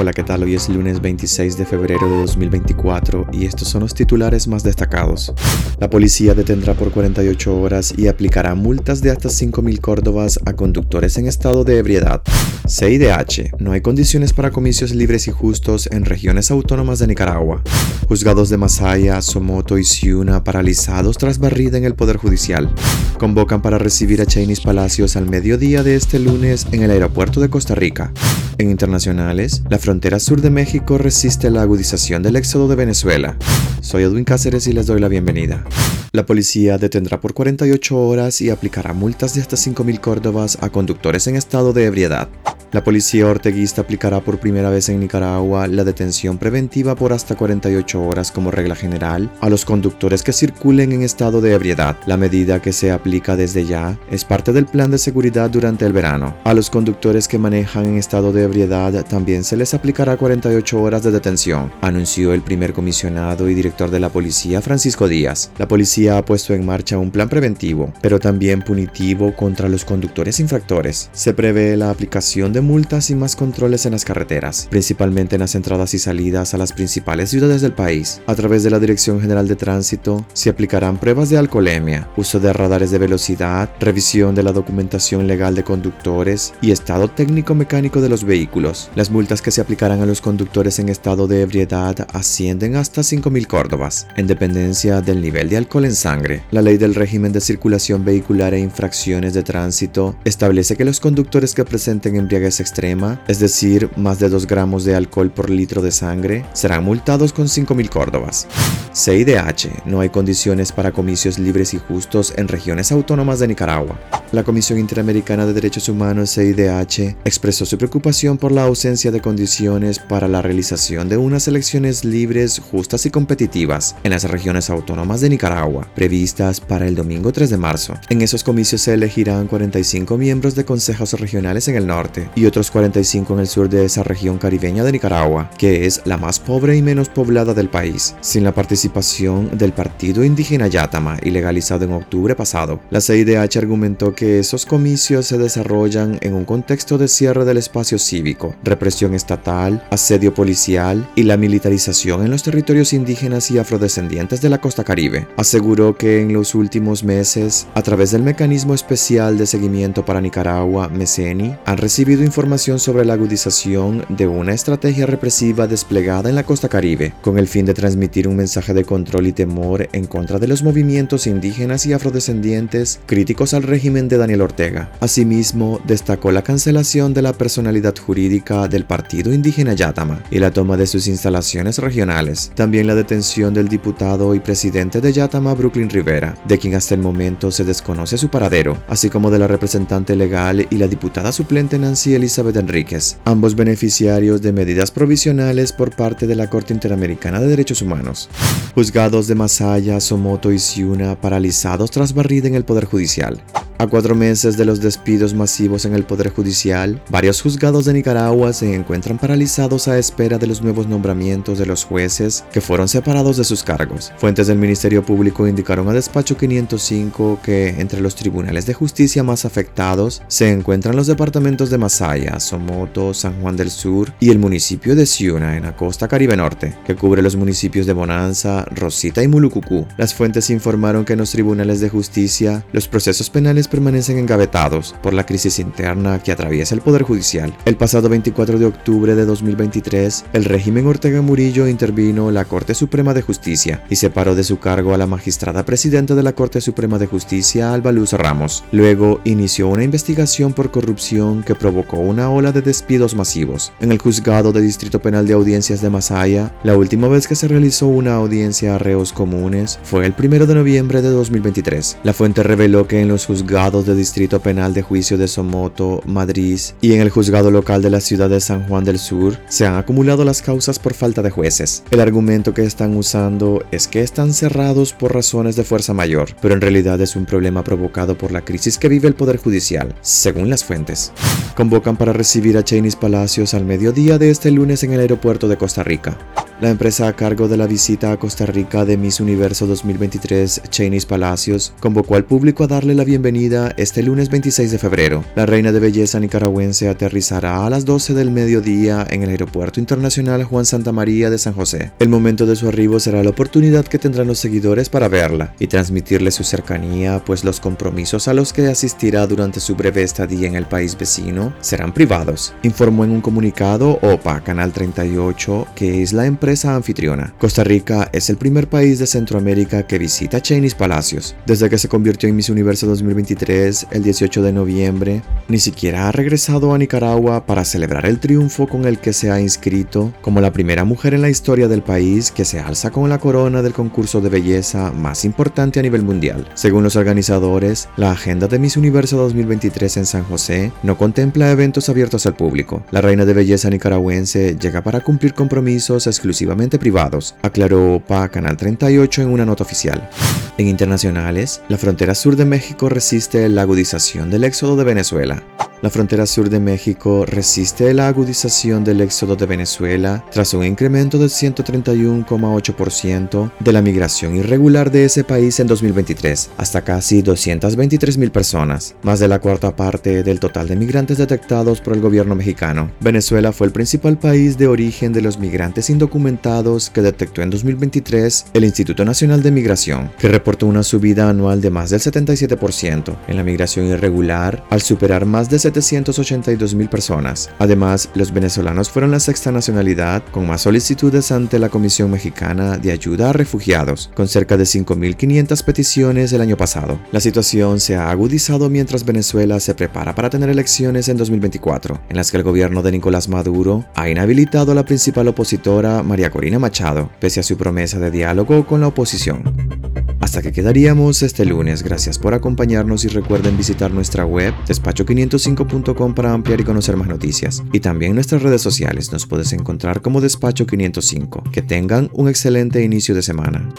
Hola, ¿qué tal? Hoy es lunes 26 de febrero de 2024 y estos son los titulares más destacados. La policía detendrá por 48 horas y aplicará multas de hasta 5.000 córdobas a conductores en estado de ebriedad. CIDH. No hay condiciones para comicios libres y justos en regiones autónomas de Nicaragua. Juzgados de Masaya, Somoto y Ciuna paralizados tras barrida en el Poder Judicial. Convocan para recibir a Chainis Palacios al mediodía de este lunes en el aeropuerto de Costa Rica. En internacionales, la frontera sur de México resiste la agudización del éxodo de Venezuela. Soy Edwin Cáceres y les doy la bienvenida. La policía detendrá por 48 horas y aplicará multas de hasta 5.000 córdobas a conductores en estado de ebriedad. La policía orteguista aplicará por primera vez en Nicaragua la detención preventiva por hasta 48 horas como regla general a los conductores que circulen en estado de ebriedad. La medida que se aplica desde ya es parte del plan de seguridad durante el verano. A los conductores que manejan en estado de ebriedad también se les aplicará 48 horas de detención, anunció el primer comisionado y director de la policía Francisco Díaz. La policía ha puesto en marcha un plan preventivo, pero también punitivo contra los conductores infractores. Se prevé la aplicación de multas y más controles en las carreteras, principalmente en las entradas y salidas a las principales ciudades del país. A través de la Dirección General de Tránsito se aplicarán pruebas de alcoholemia, uso de radares de velocidad, revisión de la documentación legal de conductores y estado técnico mecánico de los vehículos. Las multas que se aplicarán a los conductores en estado de ebriedad ascienden hasta 5.000 córdobas, en dependencia del nivel de alcohol en sangre. La ley del régimen de circulación vehicular e infracciones de tránsito establece que los conductores que presenten embriaguez extrema, es decir, más de 2 gramos de alcohol por litro de sangre, serán multados con 5.000 córdobas. CIDH. No hay condiciones para comicios libres y justos en regiones autónomas de Nicaragua. La Comisión Interamericana de Derechos Humanos, CIDH, expresó su preocupación por la ausencia de condiciones para la realización de unas elecciones libres, justas y competitivas en las regiones autónomas de Nicaragua, previstas para el domingo 3 de marzo. En esos comicios se elegirán 45 miembros de consejos regionales en el norte y otros 45 en el sur de esa región caribeña de Nicaragua, que es la más pobre y menos poblada del país, sin la participación del Partido Indígena Yátama, ilegalizado en octubre pasado. La CIDH argumentó que esos comicios se desarrollan en un contexto de cierre del espacio cívico, represión estatal, asedio policial y la militarización en los territorios indígenas y afrodescendientes de la costa caribe. Aseguró que en los últimos meses, a través del Mecanismo Especial de Seguimiento para Nicaragua, MECENI, han recibido información sobre la agudización de una estrategia represiva desplegada en la costa caribe, con el fin de transmitir un mensaje de control y temor en contra de los movimientos indígenas y afrodescendientes críticos al régimen de Daniel Ortega. Asimismo, destacó la cancelación de la personalidad jurídica del partido indígena Yatama y la toma de sus instalaciones regionales. También la detención del diputado y presidente de Yatama, Brooklyn Rivera, de quien hasta el momento se desconoce su paradero, así como de la representante legal y la diputada suplente Nancy Elizabeth Enríquez, ambos beneficiarios de medidas provisionales por parte de la Corte Interamericana de Derechos Humanos. Juzgados de Masaya, Somoto y Ciuna paralizados tras barrida en el Poder Judicial. A cuatro meses de los despidos masivos en el Poder Judicial, varios juzgados de Nicaragua se encuentran paralizados a espera de los nuevos nombramientos de los jueces que fueron separados de sus cargos. Fuentes del Ministerio Público indicaron a Despacho 505 que entre los tribunales de justicia más afectados se encuentran los departamentos de Masaya, Somoto, San Juan del Sur y el municipio de Ciuna en la costa caribe norte, que cubre los municipios de Bonanza, Rosita y Mulucucú. Las fuentes informaron que en los tribunales de justicia los procesos penales permanecen engavetados por la crisis interna que atraviesa el Poder Judicial. El pasado 24 de octubre de 2023, el régimen Ortega Murillo intervino la Corte Suprema de Justicia y separó de su cargo a la magistrada presidenta de la Corte Suprema de Justicia, Alba Luz Ramos. Luego inició una investigación por corrupción que provocó una ola de despidos masivos. En el juzgado de Distrito Penal de Audiencias de Masaya, la última vez que se realizó una audiencia a reos comunes fue el 1 de noviembre de 2023. La fuente reveló que en los juzgados de Distrito Penal de Juicio de Somoto, Madrid y en el juzgado local de la ciudad de San Juan del Sur se han acumulado las causas por falta de jueces. El argumento que están usando es que están cerrados por razones de fuerza mayor, pero en realidad es un problema provocado por la crisis que vive el Poder Judicial, según las fuentes. Convocan para recibir a Chainis Palacios al mediodía de este lunes en el aeropuerto de Costa Rica. La empresa a cargo de la visita a Costa Rica de Miss Universo 2023, Cheney's Palacios, convocó al público a darle la bienvenida este lunes 26 de febrero. La reina de belleza nicaragüense aterrizará a las 12 del mediodía en el Aeropuerto Internacional Juan Santa María de San José. El momento de su arribo será la oportunidad que tendrán los seguidores para verla y transmitirle su cercanía, pues los compromisos a los que asistirá durante su breve estadía en el país vecino serán privados, informó en un comunicado OPA Canal 38, que es la empresa anfitriona. Costa Rica es el primer país de Centroamérica que visita Cheney's Palacios. Desde que se convirtió en Miss Universo 2023, el 18 de noviembre, ni siquiera ha regresado a Nicaragua para celebrar el triunfo con el que se ha inscrito como la primera mujer en la historia del país que se alza con la corona del concurso de belleza más importante a nivel mundial. Según los organizadores, la agenda de Miss Universo 2023 en San José no contempla eventos abiertos al público. La reina de belleza nicaragüense llega para cumplir compromisos exclusivos privados, aclaró PA Canal 38 en una nota oficial. En internacionales, la frontera sur de México resiste la agudización del éxodo de Venezuela. La frontera sur de México resiste la agudización del éxodo de Venezuela tras un incremento del 131,8% de la migración irregular de ese país en 2023, hasta casi 223.000 personas, más de la cuarta parte del total de migrantes detectados por el gobierno mexicano. Venezuela fue el principal país de origen de los migrantes indocumentados que detectó en 2023 el Instituto Nacional de Migración, que reportó una subida anual de más del 77% en la migración irregular al superar más de 782 mil personas. Además, los venezolanos fueron la sexta nacionalidad con más solicitudes ante la Comisión Mexicana de Ayuda a Refugiados, con cerca de 5.500 peticiones el año pasado. La situación se ha agudizado mientras Venezuela se prepara para tener elecciones en 2024, en las que el gobierno de Nicolás Maduro ha inhabilitado a la principal opositora María Corina Machado, pese a su promesa de diálogo con la oposición. Hasta que quedaríamos este lunes. Gracias por acompañarnos y recuerden visitar nuestra web despacho505.com para ampliar y conocer más noticias. Y también nuestras redes sociales nos puedes encontrar como Despacho 505. Que tengan un excelente inicio de semana.